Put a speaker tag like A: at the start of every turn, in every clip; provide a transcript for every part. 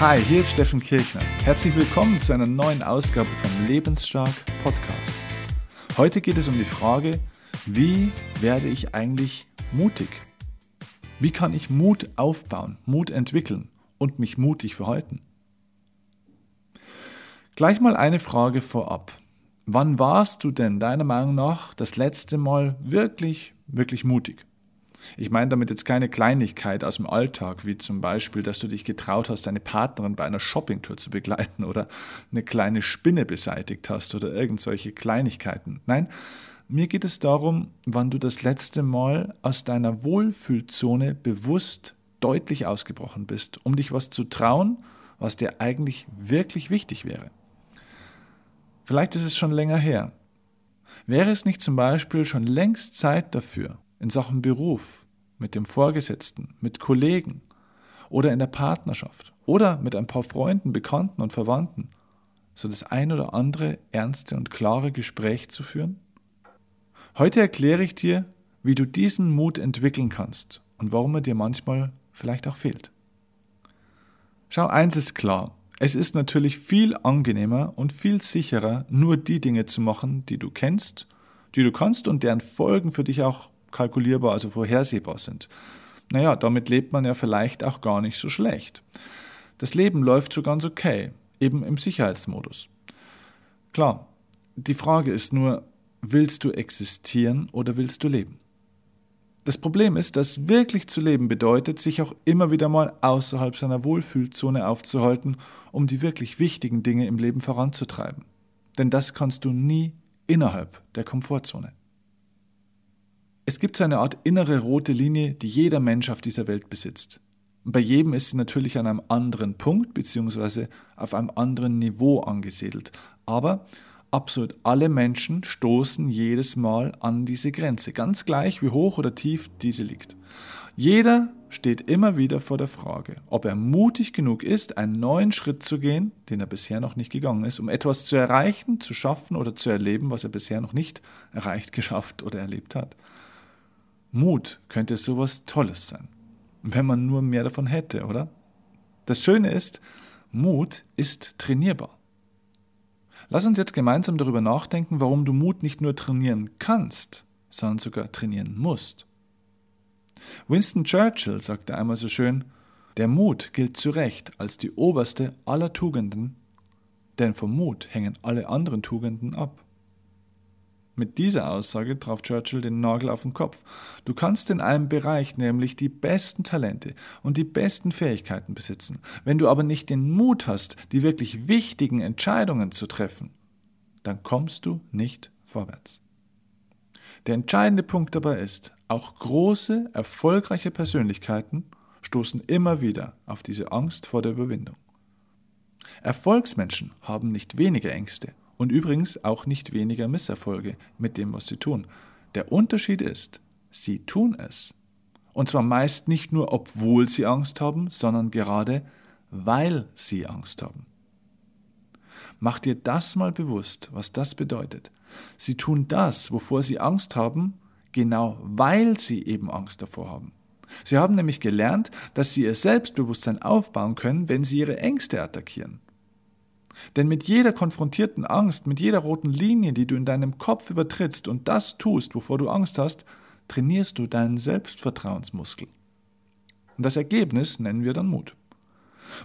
A: Hi, hier ist Steffen Kirchner. Herzlich willkommen zu einer neuen Ausgabe vom Lebensstark Podcast. Heute geht es um die Frage, wie werde ich eigentlich mutig? Wie kann ich Mut aufbauen, Mut entwickeln und mich mutig verhalten? Gleich mal eine Frage vorab. Wann warst du denn deiner Meinung nach das letzte Mal wirklich, wirklich mutig? Ich meine damit jetzt keine Kleinigkeit aus dem Alltag, wie zum Beispiel, dass du dich getraut hast, deine Partnerin bei einer Shoppingtour zu begleiten oder eine kleine Spinne beseitigt hast oder irgendwelche Kleinigkeiten. Nein, mir geht es darum, wann du das letzte Mal aus deiner Wohlfühlzone bewusst deutlich ausgebrochen bist, um dich was zu trauen, was dir eigentlich wirklich wichtig wäre. Vielleicht ist es schon länger her. Wäre es nicht zum Beispiel schon längst Zeit dafür, in Sachen Beruf, mit dem Vorgesetzten, mit Kollegen oder in der Partnerschaft oder mit ein paar Freunden, Bekannten und Verwandten, so das ein oder andere ernste und klare Gespräch zu führen? Heute erkläre ich dir, wie du diesen Mut entwickeln kannst und warum er dir manchmal vielleicht auch fehlt. Schau, eins ist klar. Es ist natürlich viel angenehmer und viel sicherer, nur die Dinge zu machen, die du kennst, die du kannst und deren Folgen für dich auch kalkulierbar, also vorhersehbar sind. Naja, damit lebt man ja vielleicht auch gar nicht so schlecht. Das Leben läuft so ganz okay, eben im Sicherheitsmodus. Klar, die Frage ist nur, willst du existieren oder willst du leben? Das Problem ist, dass wirklich zu leben bedeutet, sich auch immer wieder mal außerhalb seiner Wohlfühlzone aufzuhalten, um die wirklich wichtigen Dinge im Leben voranzutreiben. Denn das kannst du nie innerhalb der Komfortzone. Es gibt so eine Art innere rote Linie, die jeder Mensch auf dieser Welt besitzt. Und bei jedem ist sie natürlich an einem anderen Punkt bzw. auf einem anderen Niveau angesiedelt. Aber absolut alle Menschen stoßen jedes Mal an diese Grenze, ganz gleich wie hoch oder tief diese liegt. Jeder steht immer wieder vor der Frage, ob er mutig genug ist, einen neuen Schritt zu gehen, den er bisher noch nicht gegangen ist, um etwas zu erreichen, zu schaffen oder zu erleben, was er bisher noch nicht erreicht, geschafft oder erlebt hat. Mut könnte sowas Tolles sein, wenn man nur mehr davon hätte, oder? Das Schöne ist, Mut ist trainierbar. Lass uns jetzt gemeinsam darüber nachdenken, warum du Mut nicht nur trainieren kannst, sondern sogar trainieren musst. Winston Churchill sagte einmal so schön, der Mut gilt zu Recht als die oberste aller Tugenden, denn vom Mut hängen alle anderen Tugenden ab. Mit dieser Aussage traf Churchill den Nagel auf den Kopf. Du kannst in einem Bereich nämlich die besten Talente und die besten Fähigkeiten besitzen. Wenn du aber nicht den Mut hast, die wirklich wichtigen Entscheidungen zu treffen, dann kommst du nicht vorwärts. Der entscheidende Punkt dabei ist, auch große, erfolgreiche Persönlichkeiten stoßen immer wieder auf diese Angst vor der Überwindung. Erfolgsmenschen haben nicht weniger Ängste und übrigens auch nicht weniger Misserfolge mit dem, was sie tun. Der Unterschied ist, sie tun es. Und zwar meist nicht nur, obwohl sie Angst haben, sondern gerade, weil sie Angst haben. Mach dir das mal bewusst, was das bedeutet. Sie tun das, wovor sie Angst haben, genau weil sie eben Angst davor haben. Sie haben nämlich gelernt, dass sie ihr Selbstbewusstsein aufbauen können, wenn sie ihre Ängste attackieren. Denn mit jeder konfrontierten Angst, mit jeder roten Linie, die du in deinem Kopf übertrittst und das tust, wovor du Angst hast, trainierst du deinen Selbstvertrauensmuskel. Und das Ergebnis nennen wir dann Mut.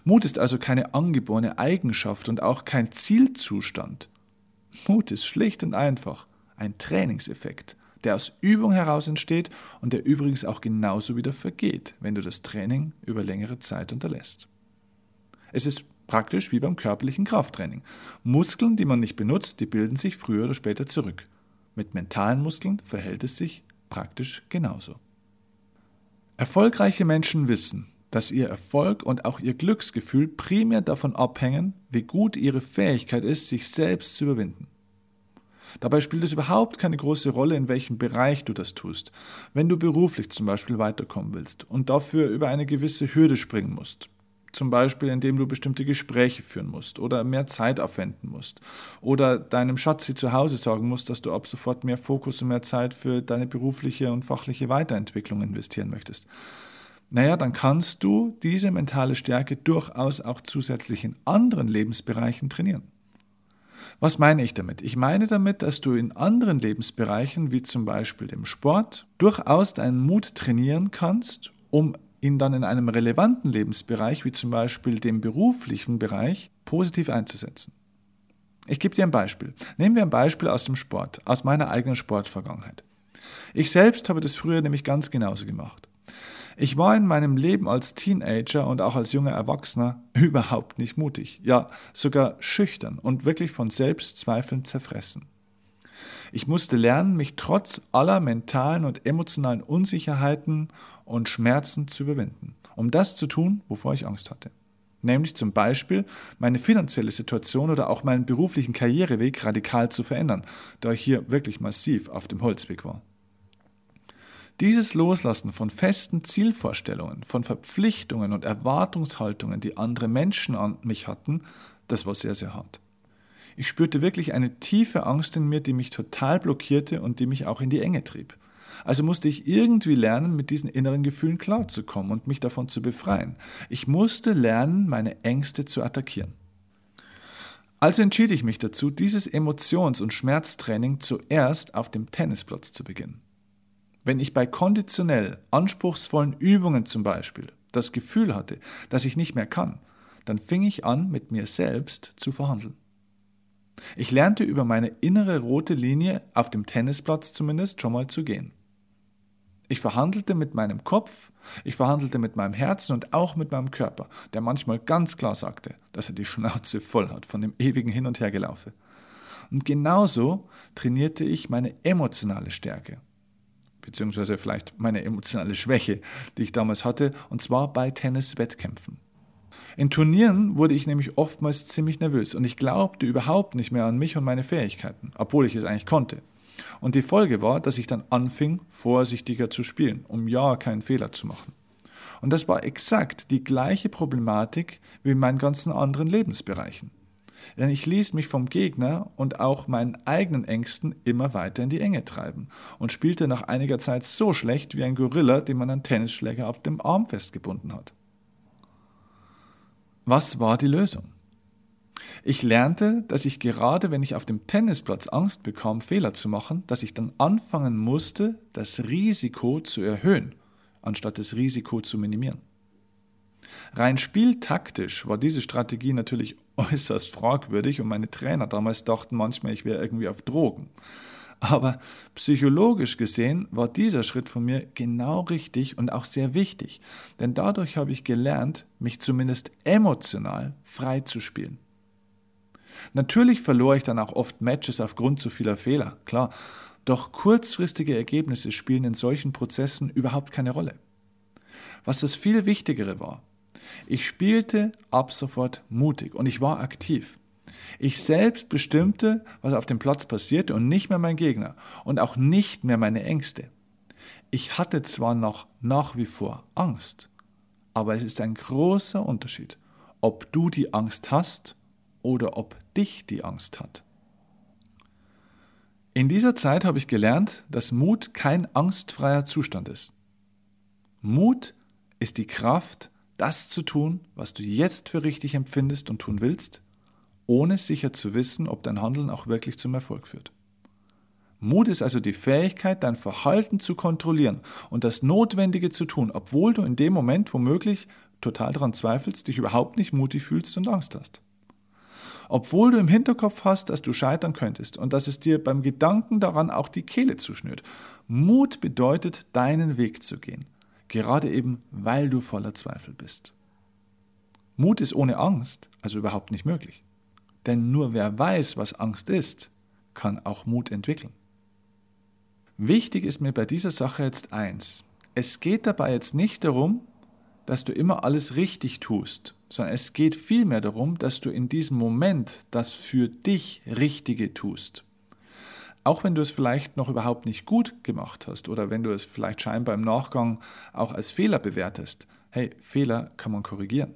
A: Mut ist also keine angeborene Eigenschaft und auch kein Zielzustand. Mut ist schlicht und einfach ein Trainingseffekt, der aus Übung heraus entsteht und der übrigens auch genauso wieder vergeht, wenn du das Training über längere Zeit unterlässt. Es ist Praktisch wie beim körperlichen Krafttraining. Muskeln, die man nicht benutzt, die bilden sich früher oder später zurück. Mit mentalen Muskeln verhält es sich praktisch genauso. Erfolgreiche Menschen wissen, dass ihr Erfolg und auch ihr Glücksgefühl primär davon abhängen, wie gut ihre Fähigkeit ist, sich selbst zu überwinden. Dabei spielt es überhaupt keine große Rolle, in welchem Bereich du das tust. Wenn du beruflich zum Beispiel weiterkommen willst und dafür über eine gewisse Hürde springen musst, zum Beispiel, indem du bestimmte Gespräche führen musst oder mehr Zeit aufwenden musst. Oder deinem Schatzi zu Hause sagen musst, dass du ab sofort mehr Fokus und mehr Zeit für deine berufliche und fachliche Weiterentwicklung investieren möchtest. naja, dann kannst du diese mentale Stärke durchaus auch zusätzlich in anderen Lebensbereichen trainieren. Was meine ich damit? Ich meine damit, dass du in anderen Lebensbereichen, wie zum Beispiel dem Sport, durchaus deinen Mut trainieren kannst, um ihn dann in einem relevanten Lebensbereich, wie zum Beispiel dem beruflichen Bereich, positiv einzusetzen. Ich gebe dir ein Beispiel. Nehmen wir ein Beispiel aus dem Sport, aus meiner eigenen Sportvergangenheit. Ich selbst habe das früher nämlich ganz genauso gemacht. Ich war in meinem Leben als Teenager und auch als junger Erwachsener überhaupt nicht mutig, ja sogar schüchtern und wirklich von Selbstzweifeln zerfressen. Ich musste lernen, mich trotz aller mentalen und emotionalen Unsicherheiten und Schmerzen zu überwinden, um das zu tun, wovor ich Angst hatte. Nämlich zum Beispiel meine finanzielle Situation oder auch meinen beruflichen Karriereweg radikal zu verändern, da ich hier wirklich massiv auf dem Holzweg war. Dieses Loslassen von festen Zielvorstellungen, von Verpflichtungen und Erwartungshaltungen, die andere Menschen an mich hatten, das war sehr, sehr hart. Ich spürte wirklich eine tiefe Angst in mir, die mich total blockierte und die mich auch in die Enge trieb. Also musste ich irgendwie lernen, mit diesen inneren Gefühlen klarzukommen und mich davon zu befreien. Ich musste lernen, meine Ängste zu attackieren. Also entschied ich mich dazu, dieses Emotions- und Schmerztraining zuerst auf dem Tennisplatz zu beginnen. Wenn ich bei konditionell anspruchsvollen Übungen zum Beispiel das Gefühl hatte, dass ich nicht mehr kann, dann fing ich an, mit mir selbst zu verhandeln. Ich lernte über meine innere rote Linie, auf dem Tennisplatz zumindest, schon mal zu gehen. Ich verhandelte mit meinem Kopf, ich verhandelte mit meinem Herzen und auch mit meinem Körper, der manchmal ganz klar sagte, dass er die Schnauze voll hat von dem ewigen Hin- und Hergelaufe. Und genauso trainierte ich meine emotionale Stärke, beziehungsweise vielleicht meine emotionale Schwäche, die ich damals hatte, und zwar bei Tenniswettkämpfen. In Turnieren wurde ich nämlich oftmals ziemlich nervös und ich glaubte überhaupt nicht mehr an mich und meine Fähigkeiten, obwohl ich es eigentlich konnte. Und die Folge war, dass ich dann anfing, vorsichtiger zu spielen, um ja keinen Fehler zu machen. Und das war exakt die gleiche Problematik wie in meinen ganzen anderen Lebensbereichen. Denn ich ließ mich vom Gegner und auch meinen eigenen Ängsten immer weiter in die Enge treiben und spielte nach einiger Zeit so schlecht wie ein Gorilla, den man einen Tennisschläger auf dem Arm festgebunden hat. Was war die Lösung? Ich lernte, dass ich gerade, wenn ich auf dem Tennisplatz Angst bekam, Fehler zu machen, dass ich dann anfangen musste, das Risiko zu erhöhen, anstatt das Risiko zu minimieren. Rein spieltaktisch war diese Strategie natürlich äußerst fragwürdig und meine Trainer damals dachten manchmal, ich wäre irgendwie auf Drogen. Aber psychologisch gesehen war dieser Schritt von mir genau richtig und auch sehr wichtig, denn dadurch habe ich gelernt, mich zumindest emotional frei zu spielen. Natürlich verlor ich dann auch oft Matches aufgrund zu vieler Fehler, klar, doch kurzfristige Ergebnisse spielen in solchen Prozessen überhaupt keine Rolle. Was das viel Wichtigere war, ich spielte ab sofort mutig und ich war aktiv. Ich selbst bestimmte, was auf dem Platz passierte und nicht mehr mein Gegner und auch nicht mehr meine Ängste. Ich hatte zwar noch nach wie vor Angst, aber es ist ein großer Unterschied, ob du die Angst hast oder ob dich die Angst hat. In dieser Zeit habe ich gelernt, dass Mut kein angstfreier Zustand ist. Mut ist die Kraft, das zu tun, was du jetzt für richtig empfindest und tun willst, ohne sicher zu wissen, ob dein Handeln auch wirklich zum Erfolg führt. Mut ist also die Fähigkeit, dein Verhalten zu kontrollieren und das Notwendige zu tun, obwohl du in dem Moment womöglich total daran zweifelst, dich überhaupt nicht mutig fühlst und Angst hast. Obwohl du im Hinterkopf hast, dass du scheitern könntest und dass es dir beim Gedanken daran auch die Kehle zuschnürt. Mut bedeutet, deinen Weg zu gehen, gerade eben weil du voller Zweifel bist. Mut ist ohne Angst also überhaupt nicht möglich. Denn nur wer weiß, was Angst ist, kann auch Mut entwickeln. Wichtig ist mir bei dieser Sache jetzt eins. Es geht dabei jetzt nicht darum, dass du immer alles richtig tust, sondern es geht vielmehr darum, dass du in diesem Moment das für dich Richtige tust. Auch wenn du es vielleicht noch überhaupt nicht gut gemacht hast oder wenn du es vielleicht scheinbar im Nachgang auch als Fehler bewertest, hey, Fehler kann man korrigieren.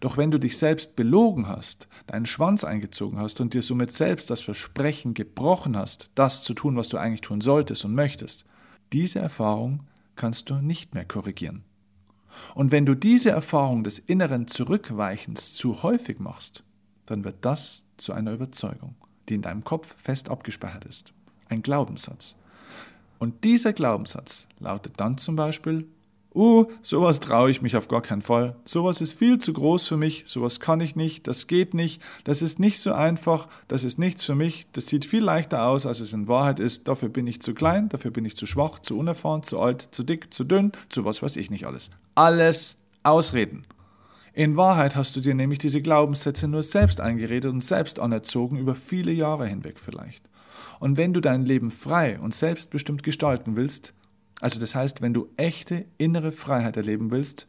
A: Doch wenn du dich selbst belogen hast, deinen Schwanz eingezogen hast und dir somit selbst das Versprechen gebrochen hast, das zu tun, was du eigentlich tun solltest und möchtest, diese Erfahrung kannst du nicht mehr korrigieren. Und wenn du diese Erfahrung des inneren Zurückweichens zu häufig machst, dann wird das zu einer Überzeugung, die in deinem Kopf fest abgespeichert ist. Ein Glaubenssatz. Und dieser Glaubenssatz lautet dann zum Beispiel, uh, sowas traue ich mich auf gar keinen Fall, sowas ist viel zu groß für mich, sowas kann ich nicht, das geht nicht, das ist nicht so einfach, das ist nichts für mich, das sieht viel leichter aus, als es in Wahrheit ist, dafür bin ich zu klein, dafür bin ich zu schwach, zu unerfahren, zu alt, zu dick, zu dünn, zu was weiß ich nicht alles. Alles Ausreden. In Wahrheit hast du dir nämlich diese Glaubenssätze nur selbst eingeredet und selbst anerzogen über viele Jahre hinweg vielleicht. Und wenn du dein Leben frei und selbstbestimmt gestalten willst, also das heißt, wenn du echte innere Freiheit erleben willst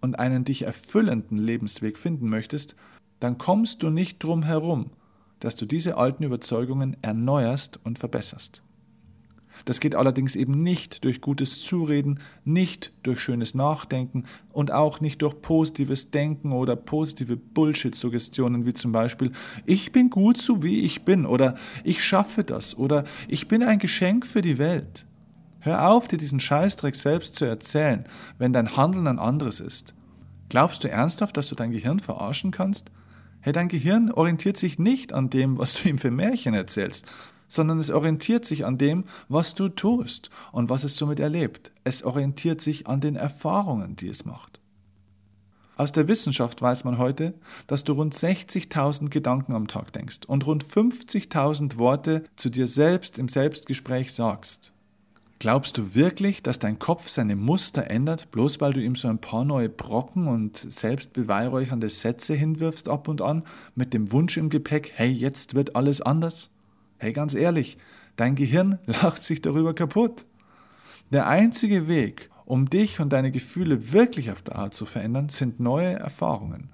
A: und einen dich erfüllenden Lebensweg finden möchtest, dann kommst du nicht drum herum, dass du diese alten Überzeugungen erneuerst und verbesserst. Das geht allerdings eben nicht durch gutes Zureden, nicht durch schönes Nachdenken und auch nicht durch positives Denken oder positive Bullshit-Suggestionen wie zum Beispiel Ich bin gut so wie ich bin oder Ich schaffe das oder Ich bin ein Geschenk für die Welt. Hör auf, dir diesen Scheißdreck selbst zu erzählen, wenn dein Handeln ein anderes ist. Glaubst du ernsthaft, dass du dein Gehirn verarschen kannst? Hey, dein Gehirn orientiert sich nicht an dem, was du ihm für Märchen erzählst, sondern es orientiert sich an dem, was du tust und was es somit erlebt. Es orientiert sich an den Erfahrungen, die es macht. Aus der Wissenschaft weiß man heute, dass du rund 60.000 Gedanken am Tag denkst und rund 50.000 Worte zu dir selbst im Selbstgespräch sagst. Glaubst du wirklich, dass dein Kopf seine Muster ändert, bloß weil du ihm so ein paar neue Brocken und selbstbeweihräuchernde Sätze hinwirfst ab und an, mit dem Wunsch im Gepäck, hey, jetzt wird alles anders? Hey, ganz ehrlich, dein Gehirn lacht sich darüber kaputt. Der einzige Weg, um dich und deine Gefühle wirklich auf Dauer zu verändern, sind neue Erfahrungen.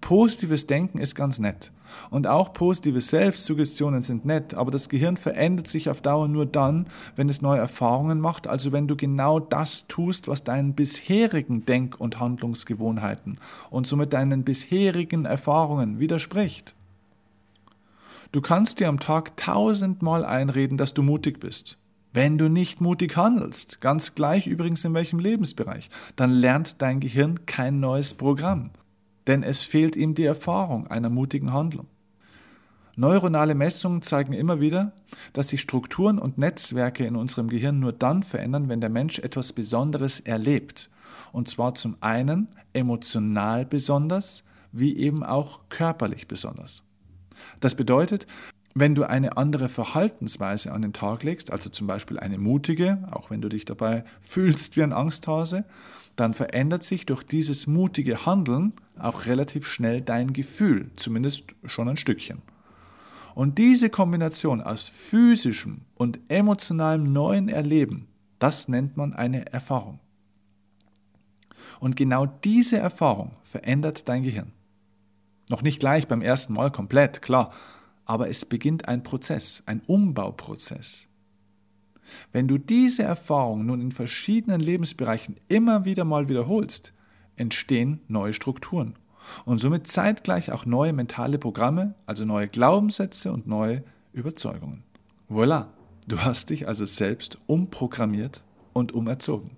A: Positives Denken ist ganz nett. Und auch positive Selbstsuggestionen sind nett, aber das Gehirn verändert sich auf Dauer nur dann, wenn es neue Erfahrungen macht, also wenn du genau das tust, was deinen bisherigen Denk- und Handlungsgewohnheiten und somit deinen bisherigen Erfahrungen widerspricht. Du kannst dir am Tag tausendmal einreden, dass du mutig bist. Wenn du nicht mutig handelst, ganz gleich übrigens in welchem Lebensbereich, dann lernt dein Gehirn kein neues Programm denn es fehlt ihm die Erfahrung einer mutigen Handlung. Neuronale Messungen zeigen immer wieder, dass sich Strukturen und Netzwerke in unserem Gehirn nur dann verändern, wenn der Mensch etwas Besonderes erlebt. Und zwar zum einen emotional besonders, wie eben auch körperlich besonders. Das bedeutet, wenn du eine andere Verhaltensweise an den Tag legst, also zum Beispiel eine mutige, auch wenn du dich dabei fühlst wie ein Angsthase, dann verändert sich durch dieses mutige Handeln auch relativ schnell dein Gefühl, zumindest schon ein Stückchen. Und diese Kombination aus physischem und emotionalem neuen Erleben, das nennt man eine Erfahrung. Und genau diese Erfahrung verändert dein Gehirn. Noch nicht gleich beim ersten Mal komplett, klar, aber es beginnt ein Prozess, ein Umbauprozess. Wenn du diese Erfahrung nun in verschiedenen Lebensbereichen immer wieder mal wiederholst, entstehen neue Strukturen und somit zeitgleich auch neue mentale Programme, also neue Glaubenssätze und neue Überzeugungen. Voilà, du hast dich also selbst umprogrammiert und umerzogen.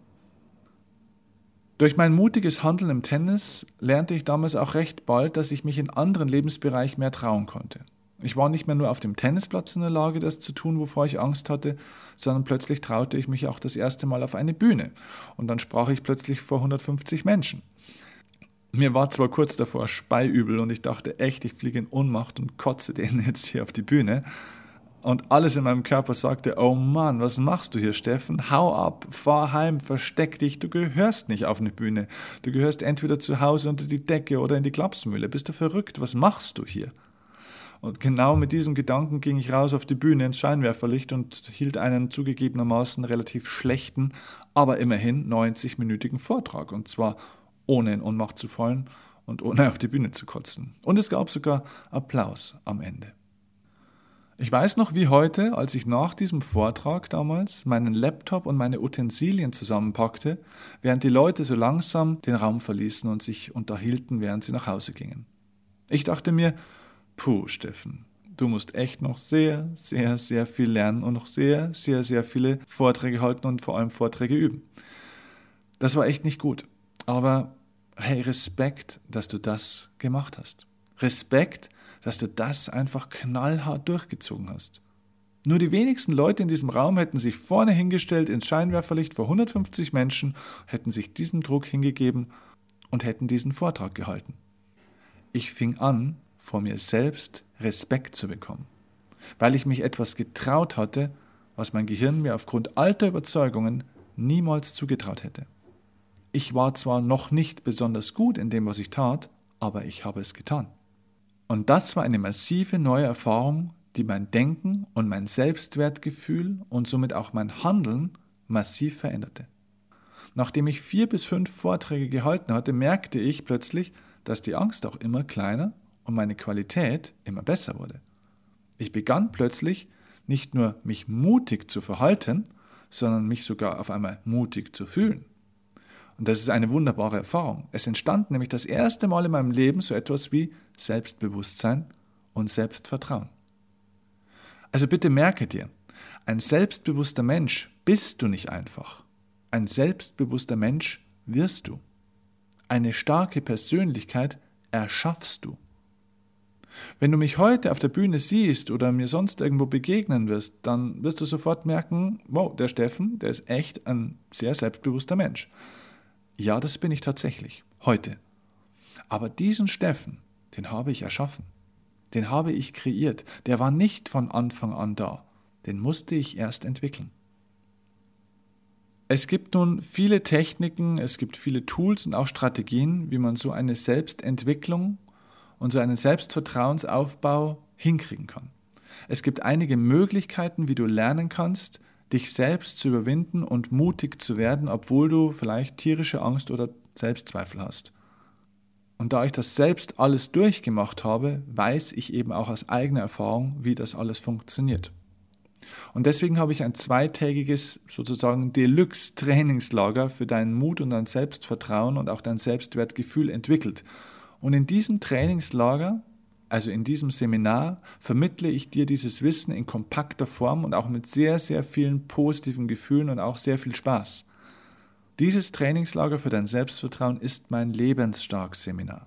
A: Durch mein mutiges Handeln im Tennis lernte ich damals auch recht bald, dass ich mich in anderen Lebensbereichen mehr trauen konnte. Ich war nicht mehr nur auf dem Tennisplatz in der Lage, das zu tun, wovor ich Angst hatte, sondern plötzlich traute ich mich auch das erste Mal auf eine Bühne. Und dann sprach ich plötzlich vor 150 Menschen. Mir war zwar kurz davor speiübel und ich dachte echt, ich fliege in Ohnmacht und kotze denen jetzt hier auf die Bühne. Und alles in meinem Körper sagte, oh Mann, was machst du hier, Steffen? Hau ab, fahr heim, versteck dich, du gehörst nicht auf eine Bühne. Du gehörst entweder zu Hause unter die Decke oder in die Klapsmühle. Bist du verrückt? Was machst du hier? Und genau mit diesem Gedanken ging ich raus auf die Bühne ins Scheinwerferlicht und hielt einen zugegebenermaßen relativ schlechten, aber immerhin 90-minütigen Vortrag. Und zwar ohne in Ohnmacht zu fallen und ohne auf die Bühne zu kotzen. Und es gab sogar Applaus am Ende. Ich weiß noch wie heute, als ich nach diesem Vortrag damals meinen Laptop und meine Utensilien zusammenpackte, während die Leute so langsam den Raum verließen und sich unterhielten, während sie nach Hause gingen. Ich dachte mir, Puh, Steffen, du musst echt noch sehr, sehr, sehr viel lernen und noch sehr, sehr, sehr viele Vorträge halten und vor allem Vorträge üben. Das war echt nicht gut. Aber hey, Respekt, dass du das gemacht hast. Respekt, dass du das einfach knallhart durchgezogen hast. Nur die wenigsten Leute in diesem Raum hätten sich vorne hingestellt ins Scheinwerferlicht vor 150 Menschen, hätten sich diesem Druck hingegeben und hätten diesen Vortrag gehalten. Ich fing an, vor mir selbst Respekt zu bekommen, weil ich mich etwas getraut hatte, was mein Gehirn mir aufgrund alter Überzeugungen niemals zugetraut hätte. Ich war zwar noch nicht besonders gut in dem, was ich tat, aber ich habe es getan. Und das war eine massive neue Erfahrung, die mein Denken und mein Selbstwertgefühl und somit auch mein Handeln massiv veränderte. Nachdem ich vier bis fünf Vorträge gehalten hatte, merkte ich plötzlich, dass die Angst auch immer kleiner und meine Qualität immer besser wurde. Ich begann plötzlich nicht nur mich mutig zu verhalten, sondern mich sogar auf einmal mutig zu fühlen. Und das ist eine wunderbare Erfahrung. Es entstand nämlich das erste Mal in meinem Leben so etwas wie Selbstbewusstsein und Selbstvertrauen. Also bitte merke dir, ein selbstbewusster Mensch bist du nicht einfach. Ein selbstbewusster Mensch wirst du. Eine starke Persönlichkeit erschaffst du. Wenn du mich heute auf der Bühne siehst oder mir sonst irgendwo begegnen wirst, dann wirst du sofort merken, wow, der Steffen, der ist echt ein sehr selbstbewusster Mensch. Ja, das bin ich tatsächlich, heute. Aber diesen Steffen, den habe ich erschaffen den habe ich kreiert, der war nicht von Anfang an da, den musste ich erst entwickeln. Es gibt nun viele Techniken, es gibt viele Tools und auch Strategien, wie man so eine Selbstentwicklung und so einen Selbstvertrauensaufbau hinkriegen kann. Es gibt einige Möglichkeiten, wie du lernen kannst, dich selbst zu überwinden und mutig zu werden, obwohl du vielleicht tierische Angst oder Selbstzweifel hast. Und da ich das selbst alles durchgemacht habe, weiß ich eben auch aus eigener Erfahrung, wie das alles funktioniert. Und deswegen habe ich ein zweitägiges, sozusagen Deluxe-Trainingslager für deinen Mut und dein Selbstvertrauen und auch dein Selbstwertgefühl entwickelt. Und in diesem Trainingslager, also in diesem Seminar, vermittle ich dir dieses Wissen in kompakter Form und auch mit sehr, sehr vielen positiven Gefühlen und auch sehr viel Spaß. Dieses Trainingslager für dein Selbstvertrauen ist mein Lebensstark-Seminar.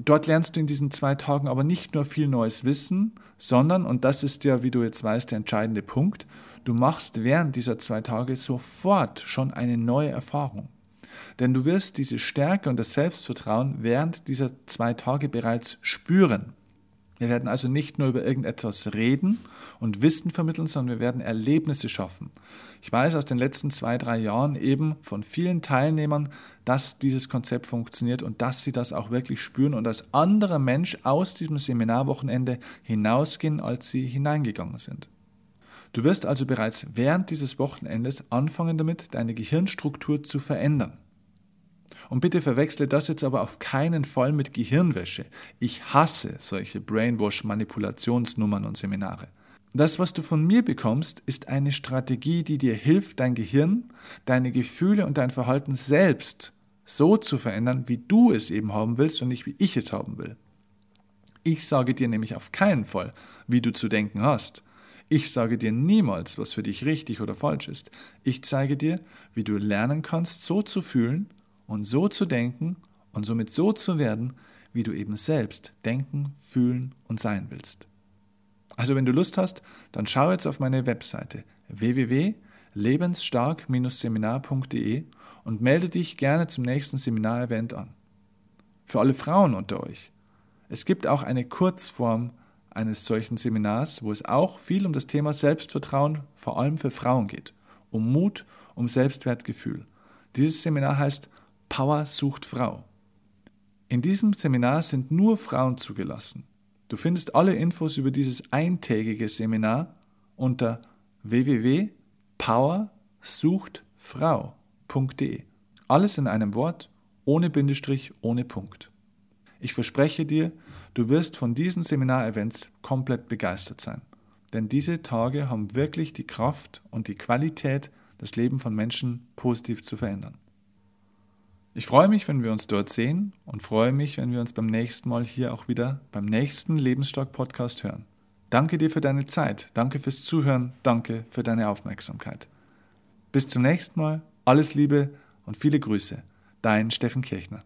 A: Dort lernst du in diesen zwei Tagen aber nicht nur viel neues Wissen, sondern, und das ist ja, wie du jetzt weißt, der entscheidende Punkt, du machst während dieser zwei Tage sofort schon eine neue Erfahrung. Denn du wirst diese Stärke und das Selbstvertrauen während dieser zwei Tage bereits spüren. Wir werden also nicht nur über irgendetwas reden und Wissen vermitteln, sondern wir werden Erlebnisse schaffen. Ich weiß aus den letzten zwei, drei Jahren eben von vielen Teilnehmern, dass dieses Konzept funktioniert und dass sie das auch wirklich spüren und als anderer Mensch aus diesem Seminarwochenende hinausgehen, als sie hineingegangen sind. Du wirst also bereits während dieses Wochenendes anfangen damit, deine Gehirnstruktur zu verändern. Und bitte verwechsle das jetzt aber auf keinen Fall mit Gehirnwäsche. Ich hasse solche Brainwash-Manipulationsnummern und Seminare. Das, was du von mir bekommst, ist eine Strategie, die dir hilft, dein Gehirn, deine Gefühle und dein Verhalten selbst so zu verändern, wie du es eben haben willst und nicht wie ich es haben will. Ich sage dir nämlich auf keinen Fall, wie du zu denken hast. Ich sage dir niemals, was für dich richtig oder falsch ist. Ich zeige dir, wie du lernen kannst, so zu fühlen, und so zu denken und somit so zu werden, wie du eben selbst denken, fühlen und sein willst. Also wenn du Lust hast, dann schau jetzt auf meine Webseite www.lebensstark-seminar.de und melde dich gerne zum nächsten Seminarevent an. Für alle Frauen unter euch. Es gibt auch eine Kurzform eines solchen Seminars, wo es auch viel um das Thema Selbstvertrauen, vor allem für Frauen geht. Um Mut, um Selbstwertgefühl. Dieses Seminar heißt Power sucht Frau. In diesem Seminar sind nur Frauen zugelassen. Du findest alle Infos über dieses eintägige Seminar unter www.powersuchtfrau.de. Alles in einem Wort, ohne Bindestrich, ohne Punkt. Ich verspreche dir, du wirst von diesen Seminarevents komplett begeistert sein. Denn diese Tage haben wirklich die Kraft und die Qualität, das Leben von Menschen positiv zu verändern. Ich freue mich, wenn wir uns dort sehen und freue mich, wenn wir uns beim nächsten Mal hier auch wieder beim nächsten Lebensstark Podcast hören. Danke dir für deine Zeit, danke fürs Zuhören, danke für deine Aufmerksamkeit. Bis zum nächsten Mal, alles Liebe und viele Grüße. Dein Steffen Kirchner.